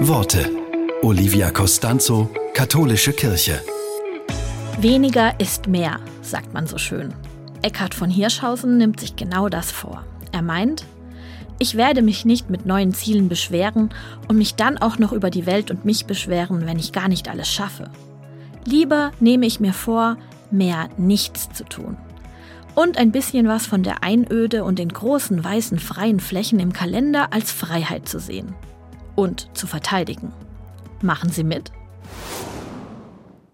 Worte. Olivia Costanzo, Katholische Kirche. Weniger ist mehr, sagt man so schön. Eckhard von Hirschhausen nimmt sich genau das vor. Er meint, ich werde mich nicht mit neuen Zielen beschweren und mich dann auch noch über die Welt und mich beschweren, wenn ich gar nicht alles schaffe. Lieber nehme ich mir vor, mehr nichts zu tun. Und ein bisschen was von der Einöde und den großen weißen freien Flächen im Kalender als Freiheit zu sehen. Und zu verteidigen. Machen Sie mit?